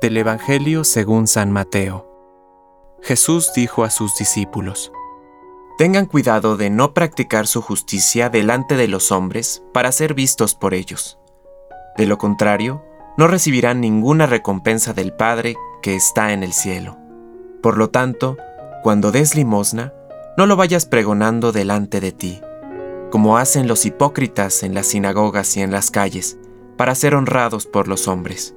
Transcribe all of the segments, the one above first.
Del Evangelio según San Mateo. Jesús dijo a sus discípulos, Tengan cuidado de no practicar su justicia delante de los hombres para ser vistos por ellos. De lo contrario, no recibirán ninguna recompensa del Padre que está en el cielo. Por lo tanto, cuando des limosna, no lo vayas pregonando delante de ti, como hacen los hipócritas en las sinagogas y en las calles, para ser honrados por los hombres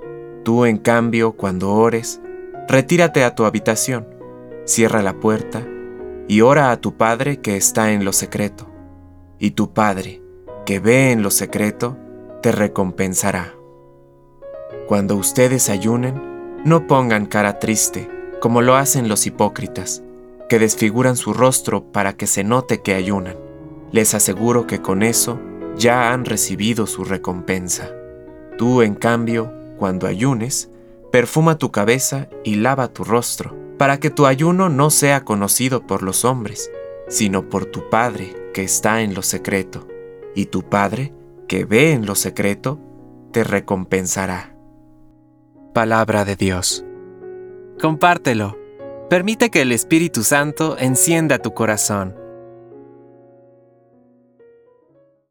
Tú, en cambio, cuando ores, retírate a tu habitación, cierra la puerta y ora a tu Padre que está en lo secreto. Y tu Padre, que ve en lo secreto, te recompensará. Cuando ustedes ayunen, no pongan cara triste, como lo hacen los hipócritas, que desfiguran su rostro para que se note que ayunan. Les aseguro que con eso ya han recibido su recompensa. Tú, en cambio, cuando ayunes, perfuma tu cabeza y lava tu rostro, para que tu ayuno no sea conocido por los hombres, sino por tu Padre que está en lo secreto, y tu Padre que ve en lo secreto, te recompensará. Palabra de Dios. Compártelo. Permite que el Espíritu Santo encienda tu corazón.